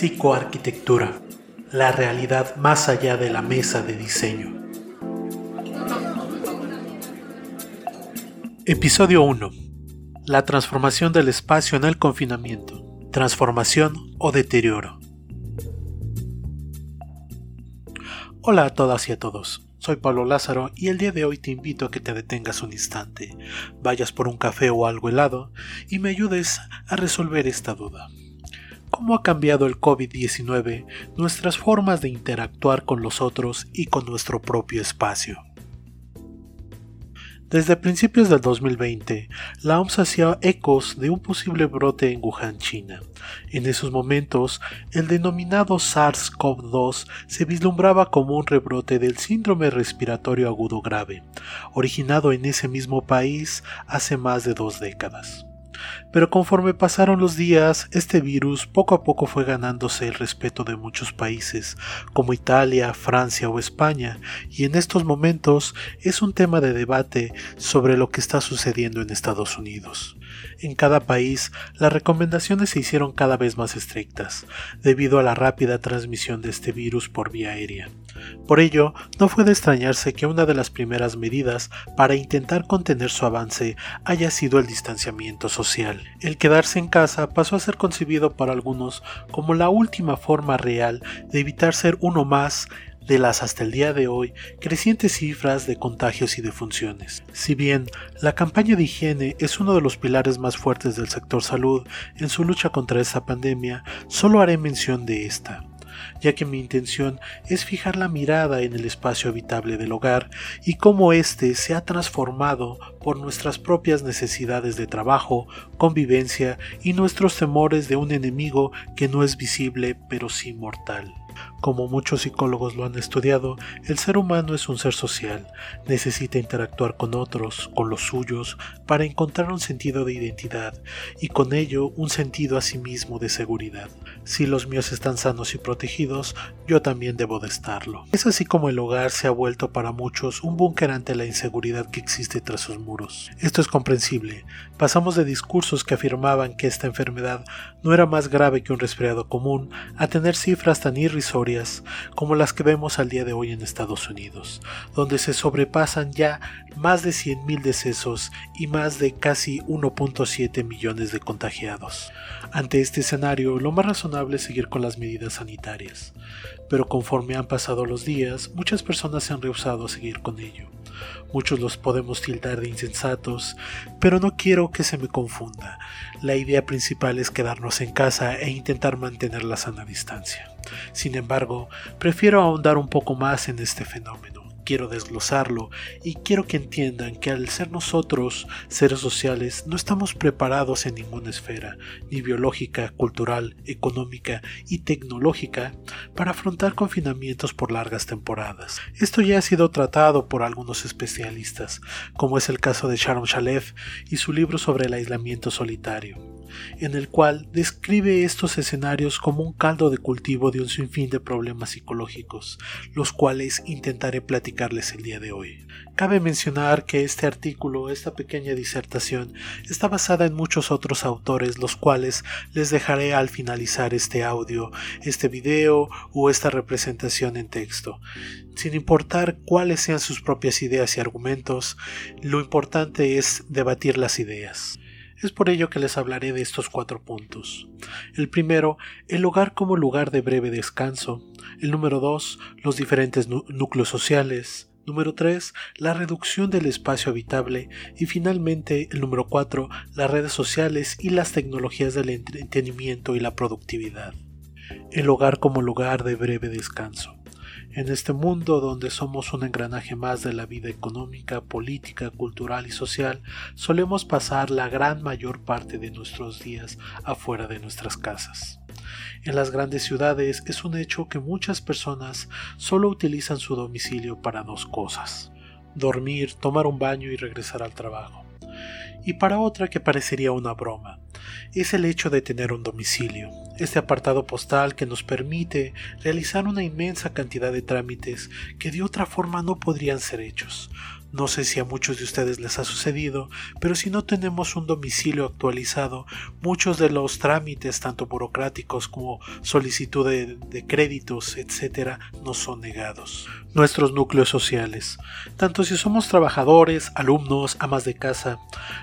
Psicoarquitectura, la realidad más allá de la mesa de diseño. Episodio 1. La transformación del espacio en el confinamiento. Transformación o deterioro. Hola a todas y a todos. Soy Pablo Lázaro y el día de hoy te invito a que te detengas un instante, vayas por un café o algo helado y me ayudes a resolver esta duda. ¿Cómo ha cambiado el COVID-19 nuestras formas de interactuar con los otros y con nuestro propio espacio? Desde principios del 2020, la OMS hacía ecos de un posible brote en Wuhan, China. En esos momentos, el denominado SARS-CoV-2 se vislumbraba como un rebrote del síndrome respiratorio agudo grave, originado en ese mismo país hace más de dos décadas. Pero conforme pasaron los días, este virus poco a poco fue ganándose el respeto de muchos países, como Italia, Francia o España, y en estos momentos es un tema de debate sobre lo que está sucediendo en Estados Unidos. En cada país, las recomendaciones se hicieron cada vez más estrictas, debido a la rápida transmisión de este virus por vía aérea. Por ello, no fue de extrañarse que una de las primeras medidas para intentar contener su avance haya sido el distanciamiento social. El quedarse en casa pasó a ser concebido para algunos como la última forma real de evitar ser uno más de las hasta el día de hoy crecientes cifras de contagios y defunciones. Si bien la campaña de higiene es uno de los pilares más fuertes del sector salud en su lucha contra esta pandemia, solo haré mención de esta ya que mi intención es fijar la mirada en el espacio habitable del hogar y cómo éste se ha transformado por nuestras propias necesidades de trabajo, convivencia y nuestros temores de un enemigo que no es visible pero sí mortal. Como muchos psicólogos lo han estudiado, el ser humano es un ser social, necesita interactuar con otros, con los suyos, para encontrar un sentido de identidad y con ello un sentido a sí mismo de seguridad. Si los míos están sanos y protegidos, yo también debo de estarlo. Es así como el hogar se ha vuelto para muchos un búnker ante la inseguridad que existe tras sus muros. Esto es comprensible. Pasamos de discursos que afirmaban que esta enfermedad no era más grave que un resfriado común a tener cifras tan irrisorias como las que vemos al día de hoy en Estados Unidos, donde se sobrepasan ya más de 100.000 decesos y más de casi 1.7 millones de contagiados. Ante este escenario, lo más razonable es seguir con las medidas sanitarias, pero conforme han pasado los días, muchas personas se han rehusado a seguir con ello. Muchos los podemos tildar de insensatos, pero no quiero que se me confunda. La idea principal es quedarnos en casa e intentar mantener la sana distancia. Sin embargo, prefiero ahondar un poco más en este fenómeno quiero desglosarlo y quiero que entiendan que al ser nosotros seres sociales no estamos preparados en ninguna esfera, ni biológica, cultural, económica y tecnológica, para afrontar confinamientos por largas temporadas. Esto ya ha sido tratado por algunos especialistas, como es el caso de Sharon Shalev y su libro sobre el aislamiento solitario en el cual describe estos escenarios como un caldo de cultivo de un sinfín de problemas psicológicos, los cuales intentaré el día de hoy. Cabe mencionar que este artículo, esta pequeña disertación, está basada en muchos otros autores, los cuales les dejaré al finalizar este audio, este video o esta representación en texto. Sin importar cuáles sean sus propias ideas y argumentos, lo importante es debatir las ideas. Es por ello que les hablaré de estos cuatro puntos. El primero, el hogar como lugar de breve descanso. El número dos, los diferentes núcleos sociales. Número 3, la reducción del espacio habitable. Y finalmente, el número 4, las redes sociales y las tecnologías del entretenimiento y la productividad. El hogar como lugar de breve descanso. En este mundo donde somos un engranaje más de la vida económica, política, cultural y social, solemos pasar la gran mayor parte de nuestros días afuera de nuestras casas. En las grandes ciudades es un hecho que muchas personas solo utilizan su domicilio para dos cosas, dormir, tomar un baño y regresar al trabajo. Y para otra que parecería una broma, es el hecho de tener un domicilio, este apartado postal que nos permite realizar una inmensa cantidad de trámites que de otra forma no podrían ser hechos. No sé si a muchos de ustedes les ha sucedido, pero si no tenemos un domicilio actualizado, muchos de los trámites, tanto burocráticos como solicitud de, créditos, etc., nos son negados. Nuestros núcleos sociales. Tanto si somos trabajadores, alumnos, amas de casa,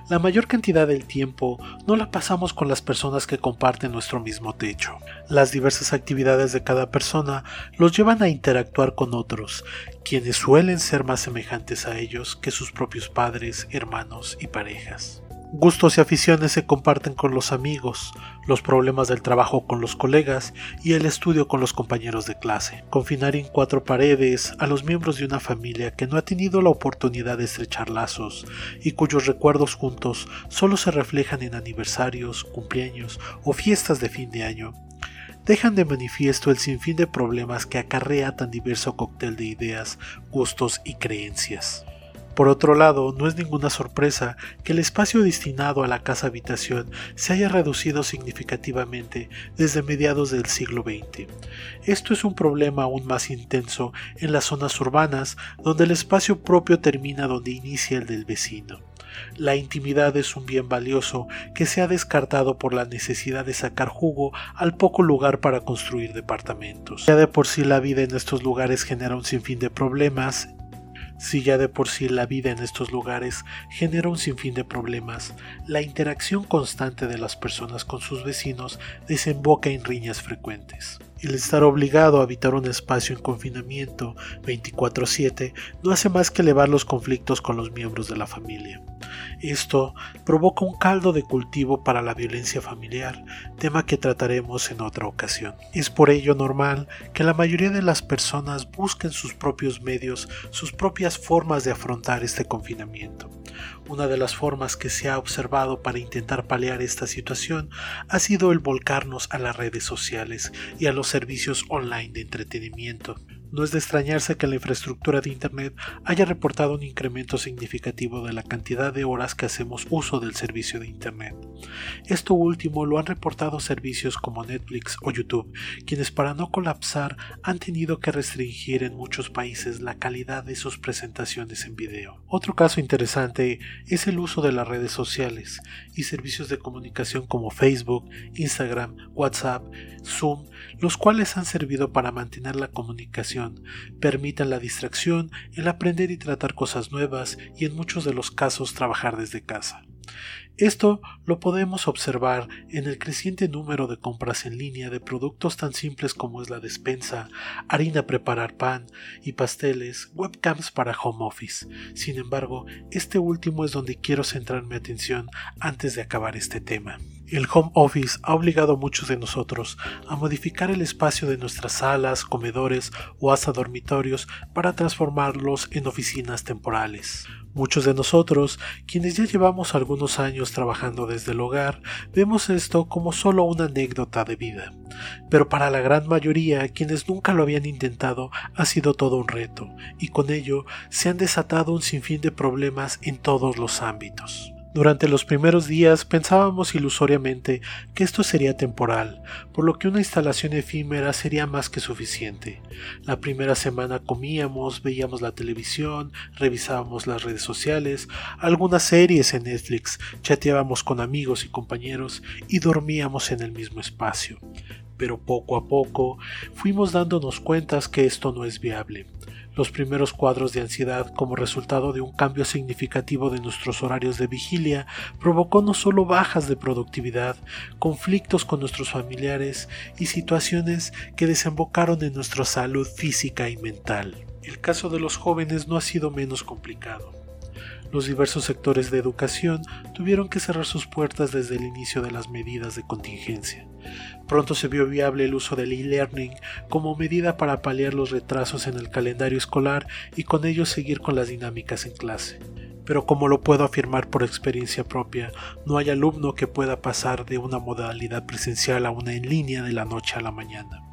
la mayor cantidad del tiempo no la pasamos con las personas que comparten nuestro mismo techo. Las diversas actividades de cada persona los llevan a interactuar con otros, quienes suelen ser más semejantes a ellos que sus propios padres, hermanos y parejas. Gustos y aficiones se comparten con los amigos, los problemas del trabajo con los colegas y el estudio con los compañeros de clase. Confinar en cuatro paredes a los miembros de una familia que no ha tenido la oportunidad de estrechar lazos y cuyos recuerdos juntos solo se reflejan en aniversarios, cumpleaños o fiestas de fin de año dejan de manifiesto el sinfín de problemas que acarrea tan diverso cóctel de ideas, gustos y creencias. Por otro lado, no es ninguna sorpresa que el espacio destinado a la casa habitación se haya reducido significativamente desde mediados del siglo XX. Esto es un problema aún más intenso en las zonas urbanas, donde el espacio propio termina donde inicia el del vecino. La intimidad es un bien valioso que se ha descartado por la necesidad de sacar jugo al poco lugar para construir departamentos. Ya de por sí la vida en estos lugares genera un sinfín de problemas, si ya de por sí la vida en estos lugares genera un sinfín de problemas, la interacción constante de las personas con sus vecinos desemboca en riñas frecuentes. El estar obligado a habitar un espacio en confinamiento 24/7 no hace más que elevar los conflictos con los miembros de la familia. Esto provoca un caldo de cultivo para la violencia familiar, tema que trataremos en otra ocasión. Es por ello normal que la mayoría de las personas busquen sus propios medios, sus propias formas de afrontar este confinamiento. Una de las formas que se ha observado para intentar paliar esta situación ha sido el volcarnos a las redes sociales y a los servicios online de entretenimiento. No es de extrañarse que la infraestructura de Internet haya reportado un incremento significativo de la cantidad de horas que hacemos uso del servicio de Internet. Esto último lo han reportado servicios como Netflix o YouTube, quienes para no colapsar han tenido que restringir en muchos países la calidad de sus presentaciones en video. Otro caso interesante es el uso de las redes sociales y servicios de comunicación como Facebook, Instagram, WhatsApp, Zoom, los cuales han servido para mantener la comunicación permitan la distracción, el aprender y tratar cosas nuevas y en muchos de los casos trabajar desde casa. Esto lo podemos observar en el creciente número de compras en línea de productos tan simples como es la despensa, harina preparar pan y pasteles, webcams para home office. Sin embargo, este último es donde quiero centrar mi atención antes de acabar este tema. El home office ha obligado a muchos de nosotros a modificar el espacio de nuestras salas, comedores o hasta dormitorios para transformarlos en oficinas temporales. Muchos de nosotros, quienes ya llevamos algunos años trabajando desde el hogar, vemos esto como solo una anécdota de vida. Pero para la gran mayoría, quienes nunca lo habían intentado, ha sido todo un reto, y con ello se han desatado un sinfín de problemas en todos los ámbitos. Durante los primeros días pensábamos ilusoriamente que esto sería temporal, por lo que una instalación efímera sería más que suficiente. La primera semana comíamos, veíamos la televisión, revisábamos las redes sociales, algunas series en Netflix, chateábamos con amigos y compañeros y dormíamos en el mismo espacio. Pero poco a poco fuimos dándonos cuentas que esto no es viable. Los primeros cuadros de ansiedad como resultado de un cambio significativo de nuestros horarios de vigilia provocó no solo bajas de productividad, conflictos con nuestros familiares y situaciones que desembocaron en nuestra salud física y mental. El caso de los jóvenes no ha sido menos complicado. Los diversos sectores de educación tuvieron que cerrar sus puertas desde el inicio de las medidas de contingencia. Pronto se vio viable el uso del e-learning como medida para paliar los retrasos en el calendario escolar y con ello seguir con las dinámicas en clase. Pero como lo puedo afirmar por experiencia propia, no hay alumno que pueda pasar de una modalidad presencial a una en línea de la noche a la mañana.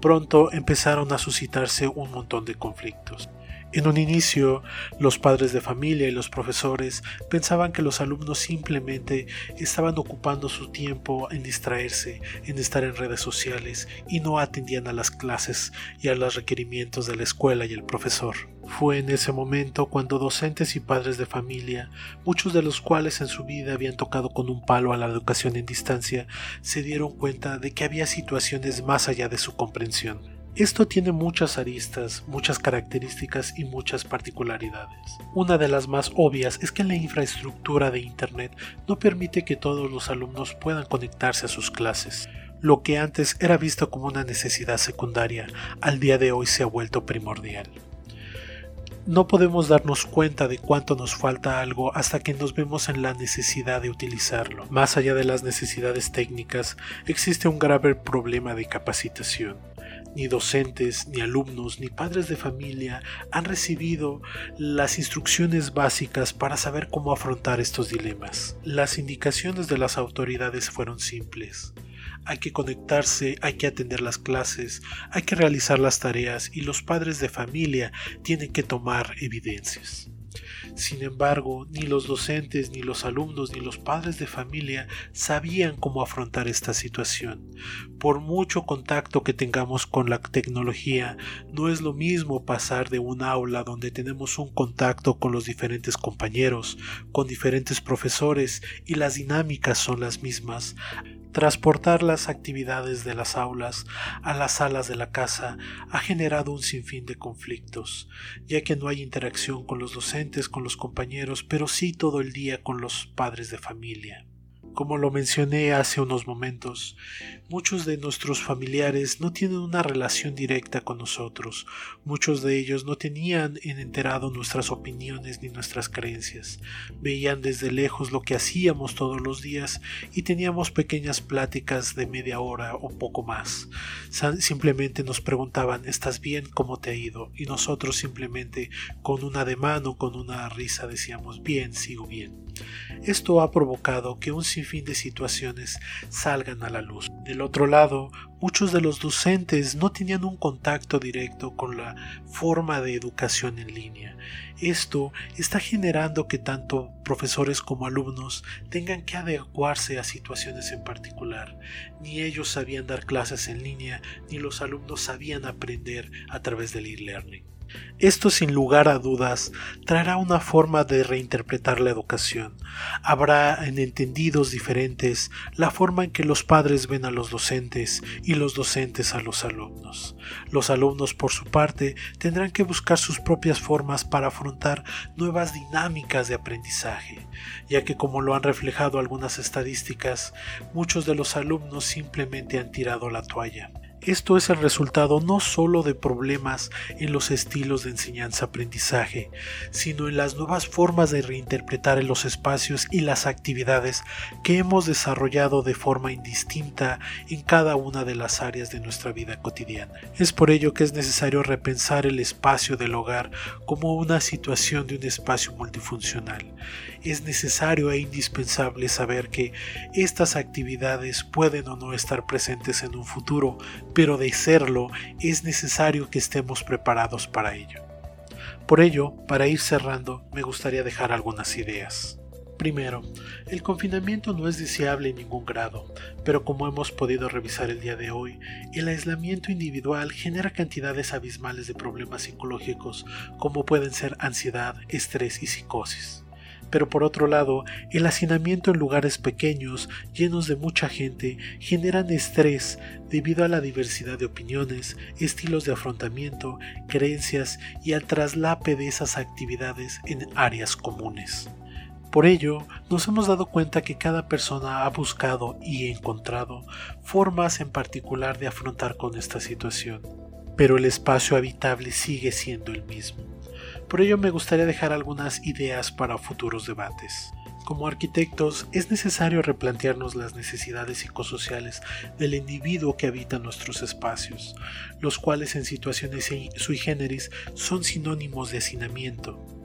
Pronto empezaron a suscitarse un montón de conflictos. En un inicio, los padres de familia y los profesores pensaban que los alumnos simplemente estaban ocupando su tiempo en distraerse, en estar en redes sociales y no atendían a las clases y a los requerimientos de la escuela y el profesor. Fue en ese momento cuando docentes y padres de familia, muchos de los cuales en su vida habían tocado con un palo a la educación en distancia, se dieron cuenta de que había situaciones más allá de su comprensión. Esto tiene muchas aristas, muchas características y muchas particularidades. Una de las más obvias es que la infraestructura de Internet no permite que todos los alumnos puedan conectarse a sus clases. Lo que antes era visto como una necesidad secundaria, al día de hoy se ha vuelto primordial. No podemos darnos cuenta de cuánto nos falta algo hasta que nos vemos en la necesidad de utilizarlo. Más allá de las necesidades técnicas, existe un grave problema de capacitación. Ni docentes, ni alumnos, ni padres de familia han recibido las instrucciones básicas para saber cómo afrontar estos dilemas. Las indicaciones de las autoridades fueron simples hay que conectarse, hay que atender las clases, hay que realizar las tareas y los padres de familia tienen que tomar evidencias. Sin embargo, ni los docentes, ni los alumnos, ni los padres de familia sabían cómo afrontar esta situación. Por mucho contacto que tengamos con la tecnología, no es lo mismo pasar de un aula donde tenemos un contacto con los diferentes compañeros, con diferentes profesores y las dinámicas son las mismas, Transportar las actividades de las aulas a las salas de la casa ha generado un sinfín de conflictos, ya que no hay interacción con los docentes, con los compañeros, pero sí todo el día con los padres de familia. Como lo mencioné hace unos momentos, muchos de nuestros familiares no tienen una relación directa con nosotros, muchos de ellos no tenían en enterado nuestras opiniones ni nuestras creencias, veían desde lejos lo que hacíamos todos los días y teníamos pequeñas pláticas de media hora o poco más. Simplemente nos preguntaban ¿estás bien? ¿cómo te ha ido? y nosotros simplemente con una de mano, con una risa decíamos bien, sigo bien. Esto ha provocado que un sinfín de situaciones salgan a la luz. Del otro lado, muchos de los docentes no tenían un contacto directo con la forma de educación en línea. Esto está generando que tanto profesores como alumnos tengan que adecuarse a situaciones en particular. Ni ellos sabían dar clases en línea, ni los alumnos sabían aprender a través del e-learning. Esto sin lugar a dudas traerá una forma de reinterpretar la educación. Habrá en entendidos diferentes la forma en que los padres ven a los docentes y los docentes a los alumnos. Los alumnos por su parte tendrán que buscar sus propias formas para afrontar nuevas dinámicas de aprendizaje, ya que como lo han reflejado algunas estadísticas, muchos de los alumnos simplemente han tirado la toalla. Esto es el resultado no solo de problemas en los estilos de enseñanza-aprendizaje, sino en las nuevas formas de reinterpretar los espacios y las actividades que hemos desarrollado de forma indistinta en cada una de las áreas de nuestra vida cotidiana. Es por ello que es necesario repensar el espacio del hogar como una situación de un espacio multifuncional. Es necesario e indispensable saber que estas actividades pueden o no estar presentes en un futuro, pero de serlo es necesario que estemos preparados para ello. Por ello, para ir cerrando, me gustaría dejar algunas ideas. Primero, el confinamiento no es deseable en ningún grado, pero como hemos podido revisar el día de hoy, el aislamiento individual genera cantidades abismales de problemas psicológicos como pueden ser ansiedad, estrés y psicosis. Pero por otro lado, el hacinamiento en lugares pequeños, llenos de mucha gente, generan estrés debido a la diversidad de opiniones, estilos de afrontamiento, creencias y al traslape de esas actividades en áreas comunes. Por ello, nos hemos dado cuenta que cada persona ha buscado y encontrado formas en particular de afrontar con esta situación, pero el espacio habitable sigue siendo el mismo. Por ello me gustaría dejar algunas ideas para futuros debates. Como arquitectos es necesario replantearnos las necesidades psicosociales del individuo que habita nuestros espacios, los cuales en situaciones sui generis son sinónimos de hacinamiento,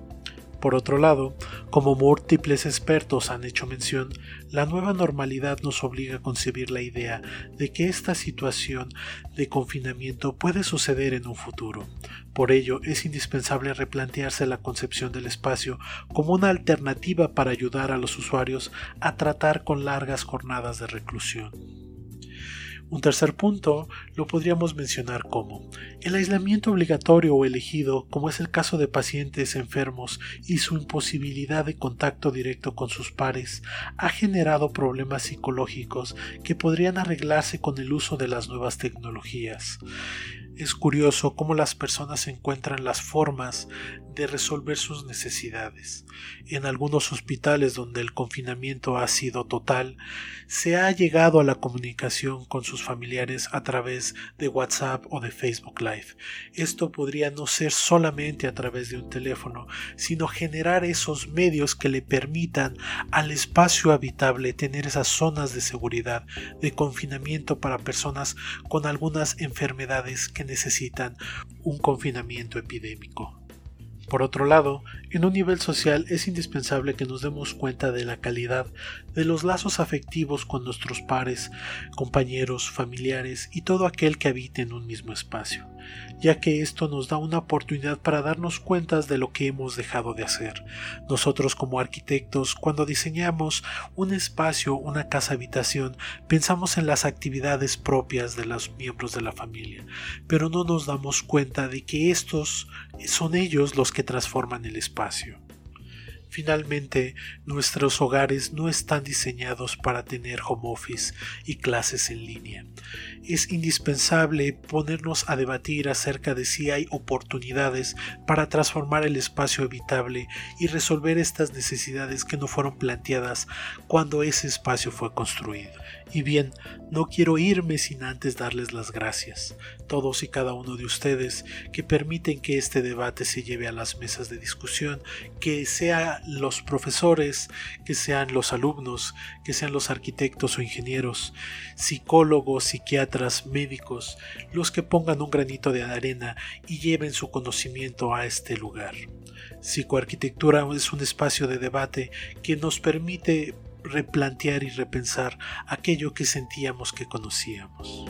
por otro lado, como múltiples expertos han hecho mención, la nueva normalidad nos obliga a concebir la idea de que esta situación de confinamiento puede suceder en un futuro. Por ello, es indispensable replantearse la concepción del espacio como una alternativa para ayudar a los usuarios a tratar con largas jornadas de reclusión. Un tercer punto lo podríamos mencionar como el aislamiento obligatorio o elegido, como es el caso de pacientes enfermos y su imposibilidad de contacto directo con sus pares, ha generado problemas psicológicos que podrían arreglarse con el uso de las nuevas tecnologías. Es curioso cómo las personas encuentran las formas de resolver sus necesidades. En algunos hospitales donde el confinamiento ha sido total, se ha llegado a la comunicación con sus familiares a través de WhatsApp o de Facebook Live. Esto podría no ser solamente a través de un teléfono, sino generar esos medios que le permitan al espacio habitable tener esas zonas de seguridad, de confinamiento para personas con algunas enfermedades que necesitan un confinamiento epidémico. Por otro lado, en un nivel social es indispensable que nos demos cuenta de la calidad de los lazos afectivos con nuestros pares, compañeros, familiares y todo aquel que habite en un mismo espacio, ya que esto nos da una oportunidad para darnos cuenta de lo que hemos dejado de hacer. Nosotros como arquitectos, cuando diseñamos un espacio, una casa habitación, pensamos en las actividades propias de los miembros de la familia, pero no nos damos cuenta de que estos son ellos los que transforman el espacio. Finalmente, nuestros hogares no están diseñados para tener home office y clases en línea. Es indispensable ponernos a debatir acerca de si hay oportunidades para transformar el espacio habitable y resolver estas necesidades que no fueron planteadas cuando ese espacio fue construido. Y bien, no quiero irme sin antes darles las gracias, todos y cada uno de ustedes que permiten que este debate se lleve a las mesas de discusión, que sean los profesores, que sean los alumnos, que sean los arquitectos o ingenieros, psicólogos, psiquiatras, médicos, los que pongan un granito de arena y lleven su conocimiento a este lugar. Psicoarquitectura es un espacio de debate que nos permite replantear y repensar aquello que sentíamos que conocíamos.